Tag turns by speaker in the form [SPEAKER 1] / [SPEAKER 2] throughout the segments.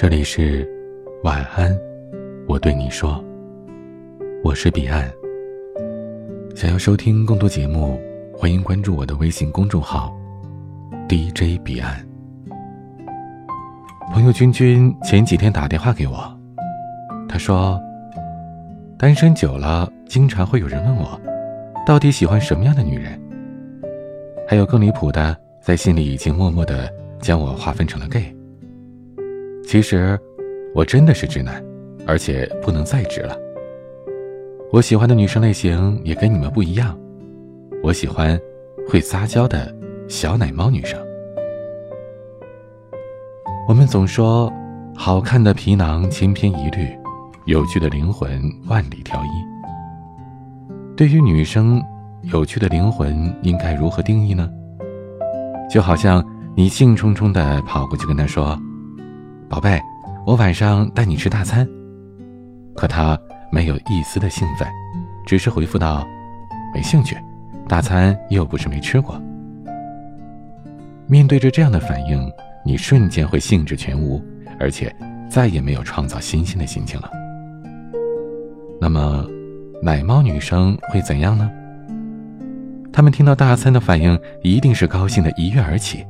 [SPEAKER 1] 这里是晚安，我对你说，我是彼岸。想要收听更多节目，欢迎关注我的微信公众号 DJ 彼岸。朋友君君前几天打电话给我，他说，单身久了，经常会有人问我，到底喜欢什么样的女人？还有更离谱的，在心里已经默默的将我划分成了 gay。其实，我真的是直男，而且不能再直了。我喜欢的女生类型也跟你们不一样，我喜欢会撒娇的小奶猫女生。我们总说，好看的皮囊千篇一律，有趣的灵魂万里挑一。对于女生，有趣的灵魂应该如何定义呢？就好像你兴冲冲的跑过去跟她说。宝贝，我晚上带你吃大餐。可他没有一丝的兴奋，只是回复道：“没兴趣，大餐又不是没吃过。”面对着这样的反应，你瞬间会兴致全无，而且再也没有创造新鲜的心情了。那么，奶猫女生会怎样呢？她们听到大餐的反应一定是高兴的一跃而起，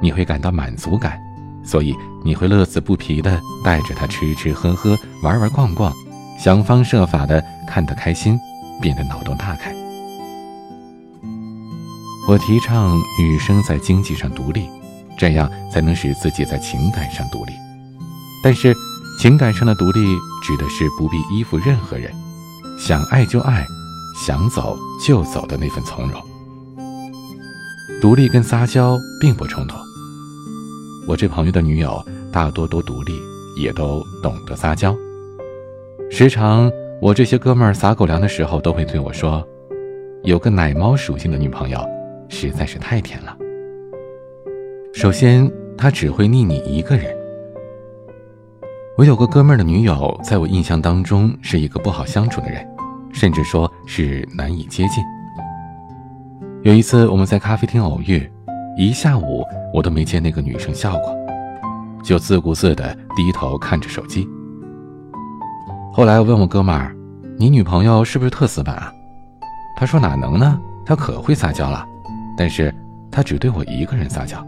[SPEAKER 1] 你会感到满足感。所以你会乐此不疲地带着他吃吃喝喝、玩玩逛逛，想方设法地看得开心，变得脑洞大开。我提倡女生在经济上独立，这样才能使自己在情感上独立。但是，情感上的独立指的是不必依附任何人，想爱就爱，想走就走的那份从容。独立跟撒娇并不冲突。我这朋友的女友大多都独立，也都懂得撒娇。时常，我这些哥们儿撒狗粮的时候，都会对我说：“有个奶猫属性的女朋友，实在是太甜了。”首先，她只会腻你一个人。我有个哥们儿的女友，在我印象当中是一个不好相处的人，甚至说是难以接近。有一次，我们在咖啡厅偶遇。一下午我都没见那个女生笑过，就自顾自地低头看着手机。后来我问我哥们儿：“你女朋友是不是特死板啊？”他说：“哪能呢？她可会撒娇了，但是她只对我一个人撒娇。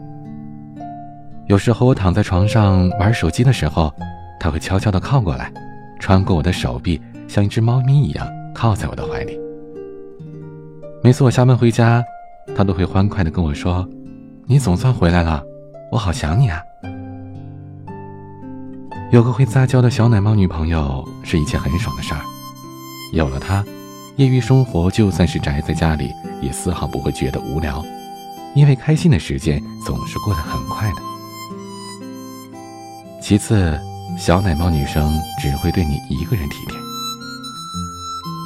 [SPEAKER 1] 有时候我躺在床上玩手机的时候，她会悄悄地靠过来，穿过我的手臂，像一只猫咪一样靠在我的怀里。每次我下班回家，她都会欢快地跟我说。”你总算回来了，我好想你啊！有个会撒娇的小奶猫女朋友是一件很爽的事儿，有了她，业余生活就算是宅在家里，也丝毫不会觉得无聊，因为开心的时间总是过得很快的。其次，小奶猫女生只会对你一个人体贴。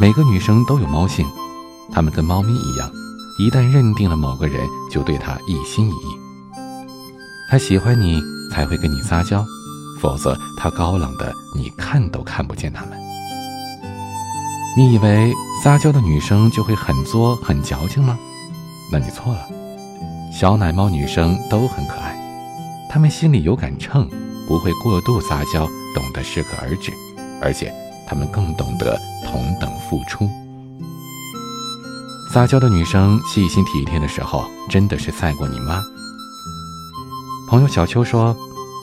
[SPEAKER 1] 每个女生都有猫性，她们跟猫咪一样。一旦认定了某个人，就对他一心一意。他喜欢你才会跟你撒娇，否则他高冷的你看都看不见他们。你以为撒娇的女生就会很作很矫情吗？那你错了。小奶猫女生都很可爱，她们心里有杆秤，不会过度撒娇，懂得适可而止，而且她们更懂得同等付出。撒娇的女生细心体贴的时候，真的是赛过你妈。朋友小秋说，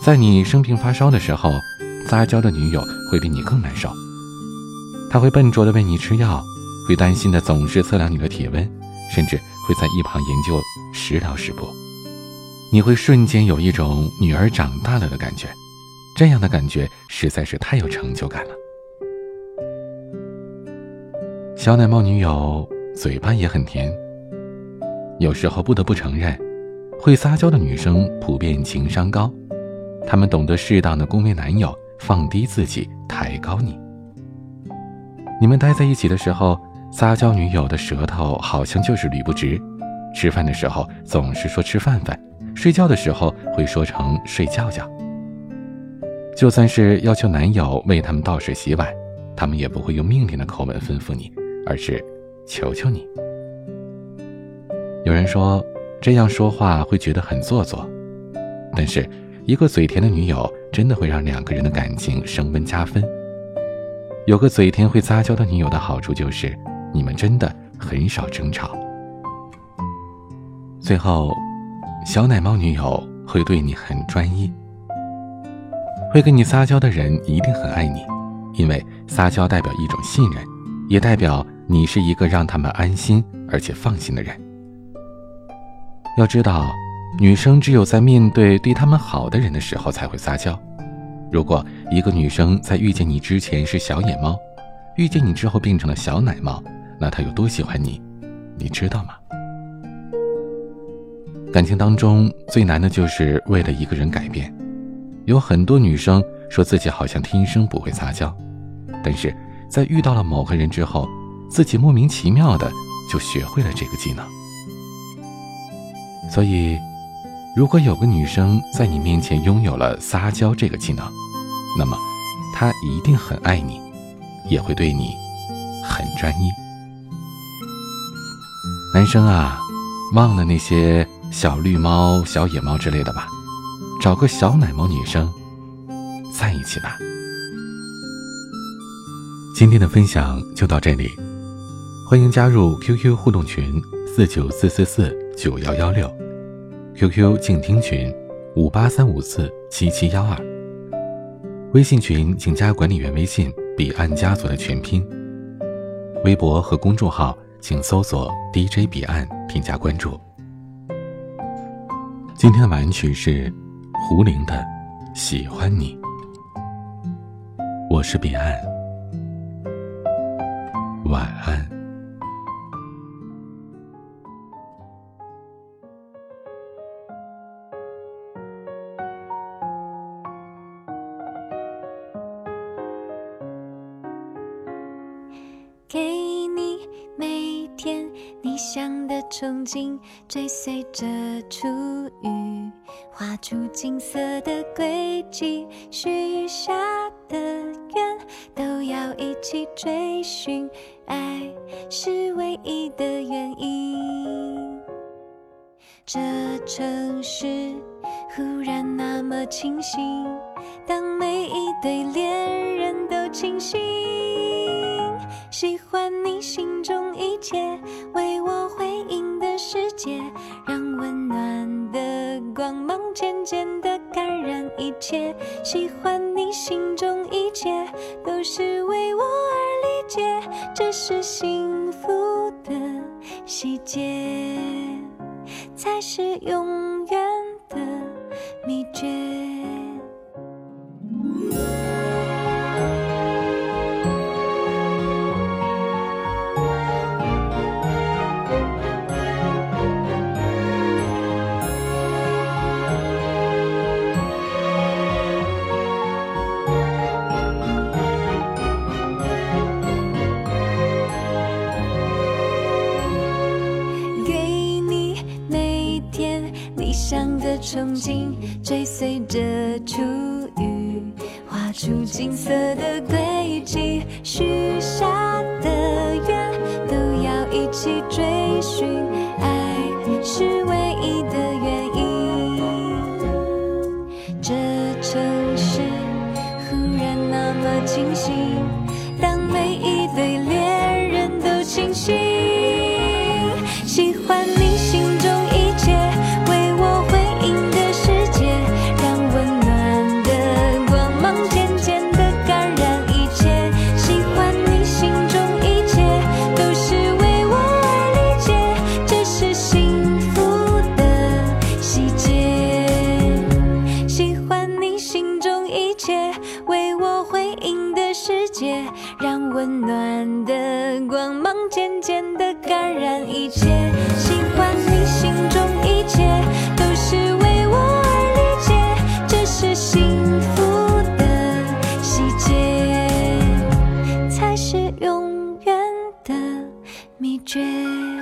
[SPEAKER 1] 在你生病发烧的时候，撒娇的女友会比你更难受。她会笨拙的喂你吃药，会担心的总是测量你的体温，甚至会在一旁研究食疗食补。你会瞬间有一种女儿长大了的感觉，这样的感觉实在是太有成就感了。小奶猫女友。嘴巴也很甜。有时候不得不承认，会撒娇的女生普遍情商高，她们懂得适当的恭维男友，放低自己，抬高你。你们待在一起的时候，撒娇女友的舌头好像就是捋不直，吃饭的时候总是说吃饭饭，睡觉的时候会说成睡觉觉。就算是要求男友为他们倒水洗碗，他们也不会用命令的口吻吩咐你，而是。求求你！有人说这样说话会觉得很做作，但是一个嘴甜的女友真的会让两个人的感情升温加分。有个嘴甜会撒娇的女友的好处就是，你们真的很少争吵。最后，小奶猫女友会对你很专一，会跟你撒娇的人一定很爱你，因为撒娇代表一种信任，也代表你是一个让他们安心而且放心的人。要知道，女生只有在面对对他们好的人的时候才会撒娇。如果一个女生在遇见你之前是小野猫，遇见你之后变成了小奶猫，那她有多喜欢你，你知道吗？感情当中最难的就是为了一个人改变。有很多女生说自己好像天生不会撒娇，但是在遇到了某个人之后，自己莫名其妙的就学会了这个技能。所以，如果有个女生在你面前拥有了撒娇这个技能，那么她一定很爱你，也会对你很专一。男生啊，忘了那些小绿猫、小野猫之类的吧，找个小奶猫女生在一起吧。今天的分享就到这里，欢迎加入 QQ 互动群四九四四四。九幺幺六，QQ 静听群五八三五四七七幺二，微信群请加管理员微信彼岸家族的全拼，微博和公众号请搜索 DJ 彼岸添加关注。今天的晚曲是胡玲的《喜欢你》，我是彼岸，晚安。
[SPEAKER 2] 憧憬，追随着初遇，画出金色的轨迹。许下的愿都要一起追寻，爱是唯一的原因。这城市忽然那么清醒，当每一对恋人都清醒。然一切。喜欢你心中一切都是为我而理解，这是幸福的细节，才是永远的秘诀。憧憬，追随着初雨，画出金色的歌世界让温暖的光芒渐渐的感染一切喜欢你心中一切都是为我而理解这是幸福的细节才是永远的秘诀。